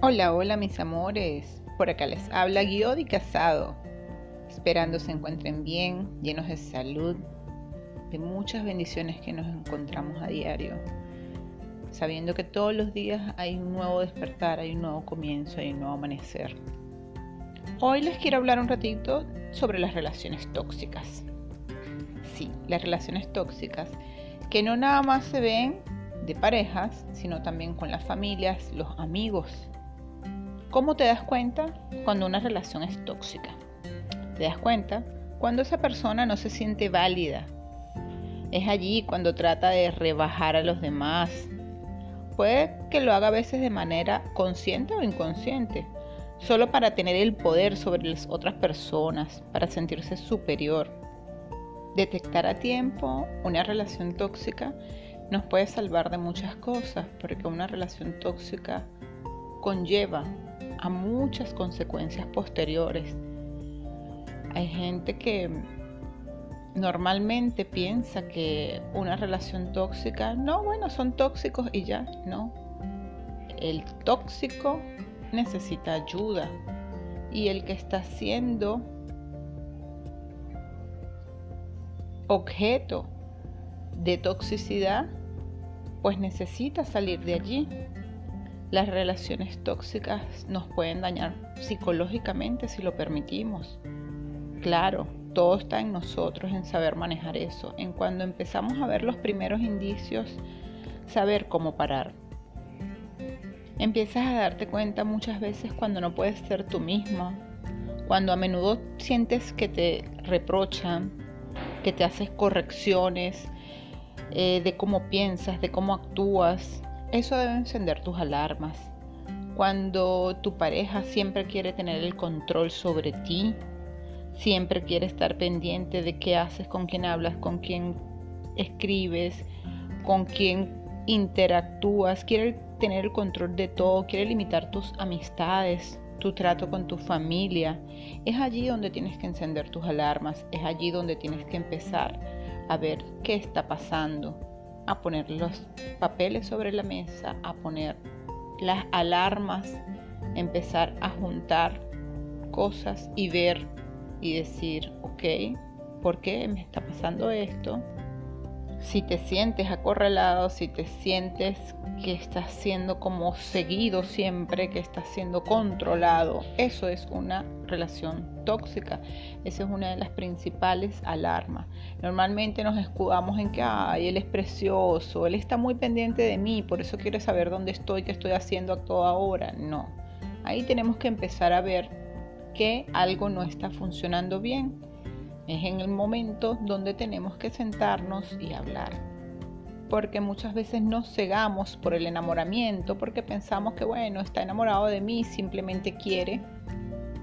Hola, hola mis amores. Por acá les habla Guiodi Casado. Esperando se encuentren bien, llenos de salud, de muchas bendiciones que nos encontramos a diario. Sabiendo que todos los días hay un nuevo despertar, hay un nuevo comienzo, hay un nuevo amanecer. Hoy les quiero hablar un ratito sobre las relaciones tóxicas. Sí, las relaciones tóxicas que no nada más se ven de parejas, sino también con las familias, los amigos, ¿Cómo te das cuenta cuando una relación es tóxica? Te das cuenta cuando esa persona no se siente válida. Es allí cuando trata de rebajar a los demás. Puede que lo haga a veces de manera consciente o inconsciente, solo para tener el poder sobre las otras personas, para sentirse superior. Detectar a tiempo una relación tóxica nos puede salvar de muchas cosas, porque una relación tóxica conlleva a muchas consecuencias posteriores. Hay gente que normalmente piensa que una relación tóxica, no, bueno, son tóxicos y ya, no. El tóxico necesita ayuda y el que está siendo objeto de toxicidad, pues necesita salir de allí. Las relaciones tóxicas nos pueden dañar psicológicamente si lo permitimos. Claro, todo está en nosotros, en saber manejar eso. En cuando empezamos a ver los primeros indicios, saber cómo parar. Empiezas a darte cuenta muchas veces cuando no puedes ser tú misma, cuando a menudo sientes que te reprochan, que te haces correcciones eh, de cómo piensas, de cómo actúas, eso debe encender tus alarmas. Cuando tu pareja siempre quiere tener el control sobre ti, siempre quiere estar pendiente de qué haces, con quién hablas, con quién escribes, con quién interactúas, quiere tener el control de todo, quiere limitar tus amistades, tu trato con tu familia. Es allí donde tienes que encender tus alarmas, es allí donde tienes que empezar a ver qué está pasando, a poner los papeles sobre la mesa, a poner las alarmas, empezar a juntar cosas y ver y decir, ok, ¿por qué me está pasando esto? Si te sientes acorralado, si te sientes que estás siendo como seguido siempre, que estás siendo controlado, eso es una relación tóxica. Esa es una de las principales alarmas. Normalmente nos escudamos en que, ay, él es precioso, él está muy pendiente de mí, por eso quiere saber dónde estoy, qué estoy haciendo a toda hora. No. Ahí tenemos que empezar a ver que algo no está funcionando bien. Es en el momento donde tenemos que sentarnos y hablar. Porque muchas veces nos cegamos por el enamoramiento, porque pensamos que, bueno, está enamorado de mí, simplemente quiere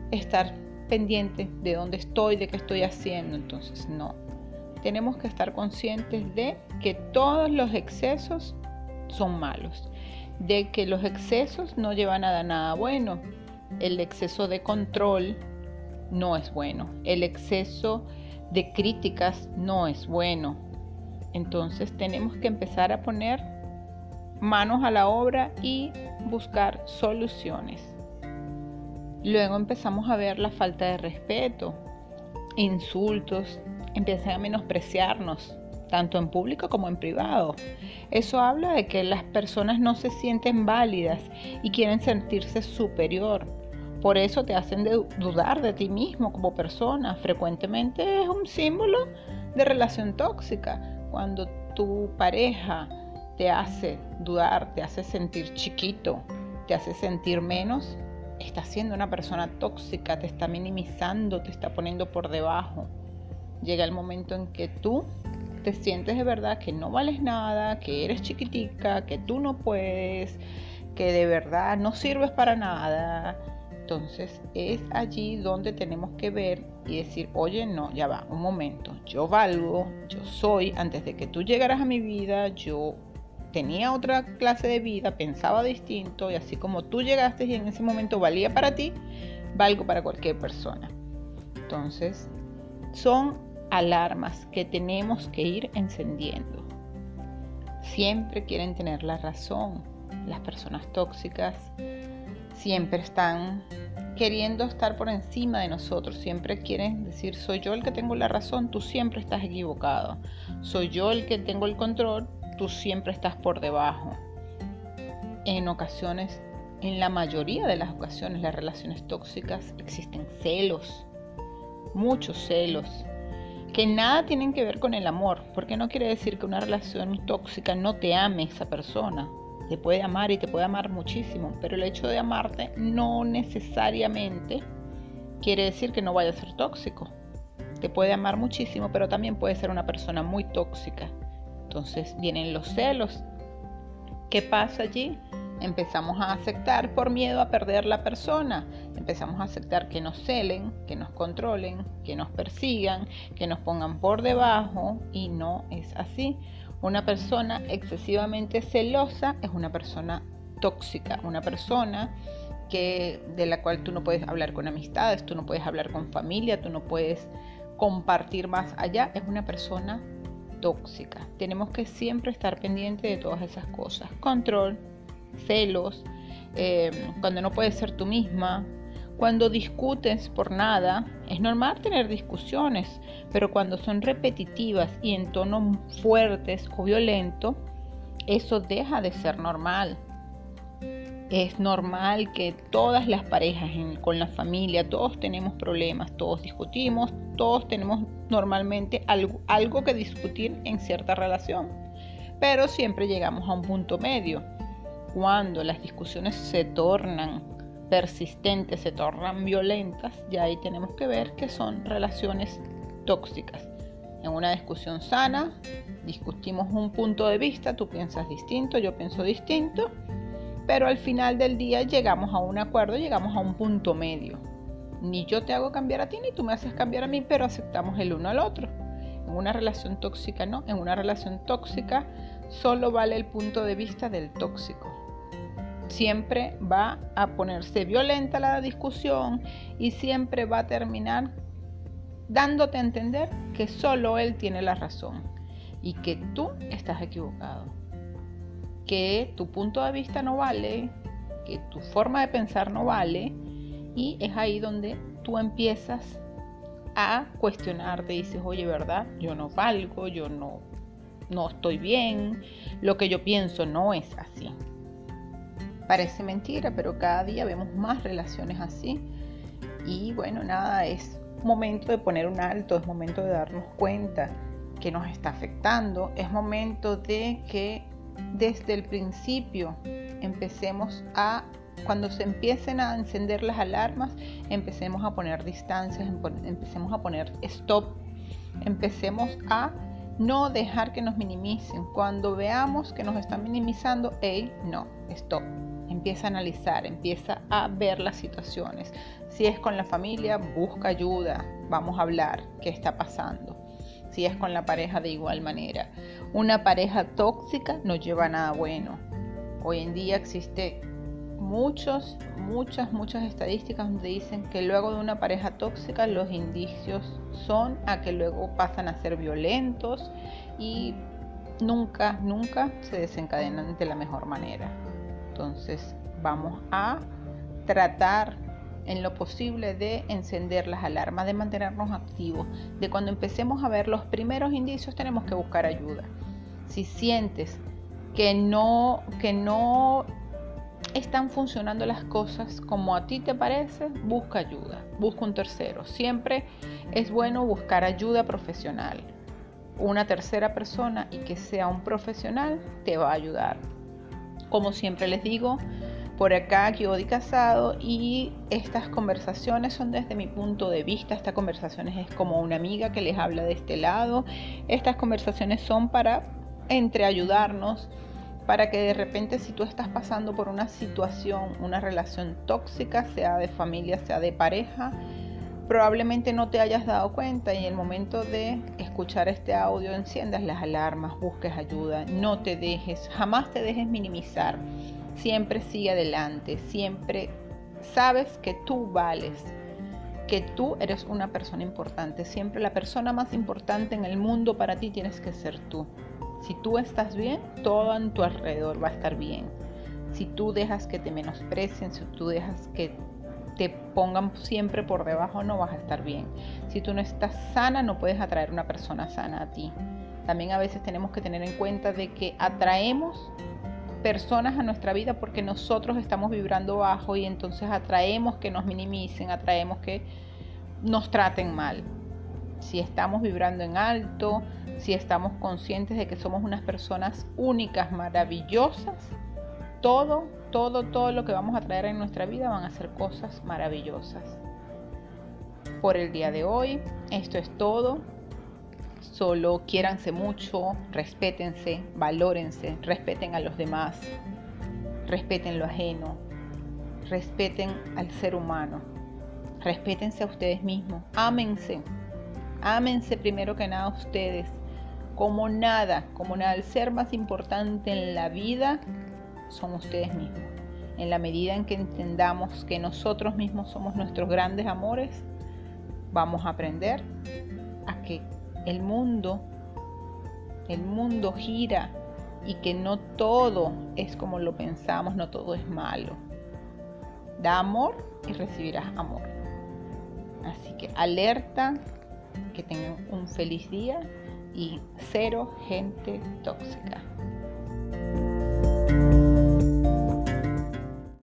estar pendiente de dónde estoy, de qué estoy haciendo. Entonces, no. Tenemos que estar conscientes de que todos los excesos son malos, de que los excesos no llevan a nada bueno. El exceso de control no es bueno. El exceso de críticas no es bueno. Entonces tenemos que empezar a poner manos a la obra y buscar soluciones. Luego empezamos a ver la falta de respeto, insultos, empiezan a menospreciarnos, tanto en público como en privado. Eso habla de que las personas no se sienten válidas y quieren sentirse superior. Por eso te hacen dudar de ti mismo como persona. Frecuentemente es un símbolo de relación tóxica. Cuando tu pareja te hace dudar, te hace sentir chiquito, te hace sentir menos, está siendo una persona tóxica, te está minimizando, te está poniendo por debajo. Llega el momento en que tú te sientes de verdad que no vales nada, que eres chiquitica, que tú no puedes, que de verdad no sirves para nada. Entonces es allí donde tenemos que ver y decir, oye, no, ya va, un momento, yo valgo, yo soy, antes de que tú llegaras a mi vida, yo tenía otra clase de vida, pensaba distinto y así como tú llegaste y en ese momento valía para ti, valgo para cualquier persona. Entonces, son alarmas que tenemos que ir encendiendo. Siempre quieren tener la razón. Las personas tóxicas siempre están queriendo estar por encima de nosotros, siempre quieren decir, soy yo el que tengo la razón, tú siempre estás equivocado, soy yo el que tengo el control, tú siempre estás por debajo. En ocasiones, en la mayoría de las ocasiones, las relaciones tóxicas existen celos, muchos celos, que nada tienen que ver con el amor, porque no quiere decir que una relación tóxica no te ame esa persona. Te puede amar y te puede amar muchísimo, pero el hecho de amarte no necesariamente quiere decir que no vaya a ser tóxico. Te puede amar muchísimo, pero también puede ser una persona muy tóxica. Entonces vienen los celos. ¿Qué pasa allí? Empezamos a aceptar por miedo a perder la persona. Empezamos a aceptar que nos celen, que nos controlen, que nos persigan, que nos pongan por debajo y no es así. Una persona excesivamente celosa es una persona tóxica, una persona que de la cual tú no puedes hablar con amistades, tú no puedes hablar con familia, tú no puedes compartir más allá, es una persona tóxica. Tenemos que siempre estar pendiente de todas esas cosas. Control, celos, eh, cuando no puedes ser tú misma, cuando discutes por nada, es normal tener discusiones, pero cuando son repetitivas y en tono fuertes o violento, eso deja de ser normal. Es normal que todas las parejas con la familia, todos tenemos problemas, todos discutimos, todos tenemos normalmente algo, algo que discutir en cierta relación, pero siempre llegamos a un punto medio cuando las discusiones se tornan persistentes, se tornan violentas, ya ahí tenemos que ver que son relaciones tóxicas. En una discusión sana, discutimos un punto de vista, tú piensas distinto, yo pienso distinto, pero al final del día llegamos a un acuerdo, llegamos a un punto medio. Ni yo te hago cambiar a ti, ni tú me haces cambiar a mí, pero aceptamos el uno al otro. En una relación tóxica no, en una relación tóxica solo vale el punto de vista del tóxico siempre va a ponerse violenta la discusión y siempre va a terminar dándote a entender que solo él tiene la razón y que tú estás equivocado, que tu punto de vista no vale, que tu forma de pensar no vale y es ahí donde tú empiezas a cuestionarte, dices, oye, ¿verdad? Yo no valgo, yo no, no estoy bien, lo que yo pienso no es así. Parece mentira, pero cada día vemos más relaciones así. Y bueno, nada, es momento de poner un alto, es momento de darnos cuenta que nos está afectando, es momento de que desde el principio empecemos a, cuando se empiecen a encender las alarmas, empecemos a poner distancias, empecemos a poner stop, empecemos a no dejar que nos minimicen. Cuando veamos que nos están minimizando, hey, no, stop empieza a analizar, empieza a ver las situaciones. Si es con la familia, busca ayuda, vamos a hablar qué está pasando. Si es con la pareja, de igual manera. Una pareja tóxica no lleva a nada bueno. Hoy en día existe muchos, muchas, muchas estadísticas donde dicen que luego de una pareja tóxica los indicios son a que luego pasan a ser violentos y nunca, nunca se desencadenan de la mejor manera. Entonces vamos a tratar en lo posible de encender las alarmas, de mantenernos activos, de cuando empecemos a ver los primeros indicios tenemos que buscar ayuda. Si sientes que no, que no están funcionando las cosas como a ti te parece, busca ayuda, busca un tercero. Siempre es bueno buscar ayuda profesional. Una tercera persona y que sea un profesional te va a ayudar como siempre les digo, por acá Kiodi Casado y estas conversaciones son desde mi punto de vista, estas conversaciones es como una amiga que les habla de este lado, estas conversaciones son para entre ayudarnos, para que de repente si tú estás pasando por una situación, una relación tóxica, sea de familia, sea de pareja, probablemente no te hayas dado cuenta y en el momento de escuchar este audio enciendas las alarmas, busques ayuda, no te dejes, jamás te dejes minimizar, siempre sigue adelante, siempre sabes que tú vales, que tú eres una persona importante, siempre la persona más importante en el mundo para ti tienes que ser tú. Si tú estás bien, todo en tu alrededor va a estar bien. Si tú dejas que te menosprecien, si tú dejas que te pongan siempre por debajo, no vas a estar bien. Si tú no estás sana, no puedes atraer una persona sana a ti. También a veces tenemos que tener en cuenta de que atraemos personas a nuestra vida porque nosotros estamos vibrando bajo y entonces atraemos que nos minimicen, atraemos que nos traten mal. Si estamos vibrando en alto, si estamos conscientes de que somos unas personas únicas, maravillosas, todo, todo, todo lo que vamos a traer en nuestra vida van a ser cosas maravillosas. Por el día de hoy, esto es todo. Solo quiéranse mucho, respétense, valórense, respeten a los demás, respeten lo ajeno, respeten al ser humano, respétense a ustedes mismos, ámense, ámense primero que nada a ustedes, como nada, como nada, el ser más importante en la vida son ustedes mismos. En la medida en que entendamos que nosotros mismos somos nuestros grandes amores, vamos a aprender a que el mundo, el mundo gira y que no todo es como lo pensamos, no todo es malo. Da amor y recibirás amor. Así que alerta, que tengan un feliz día y cero gente tóxica.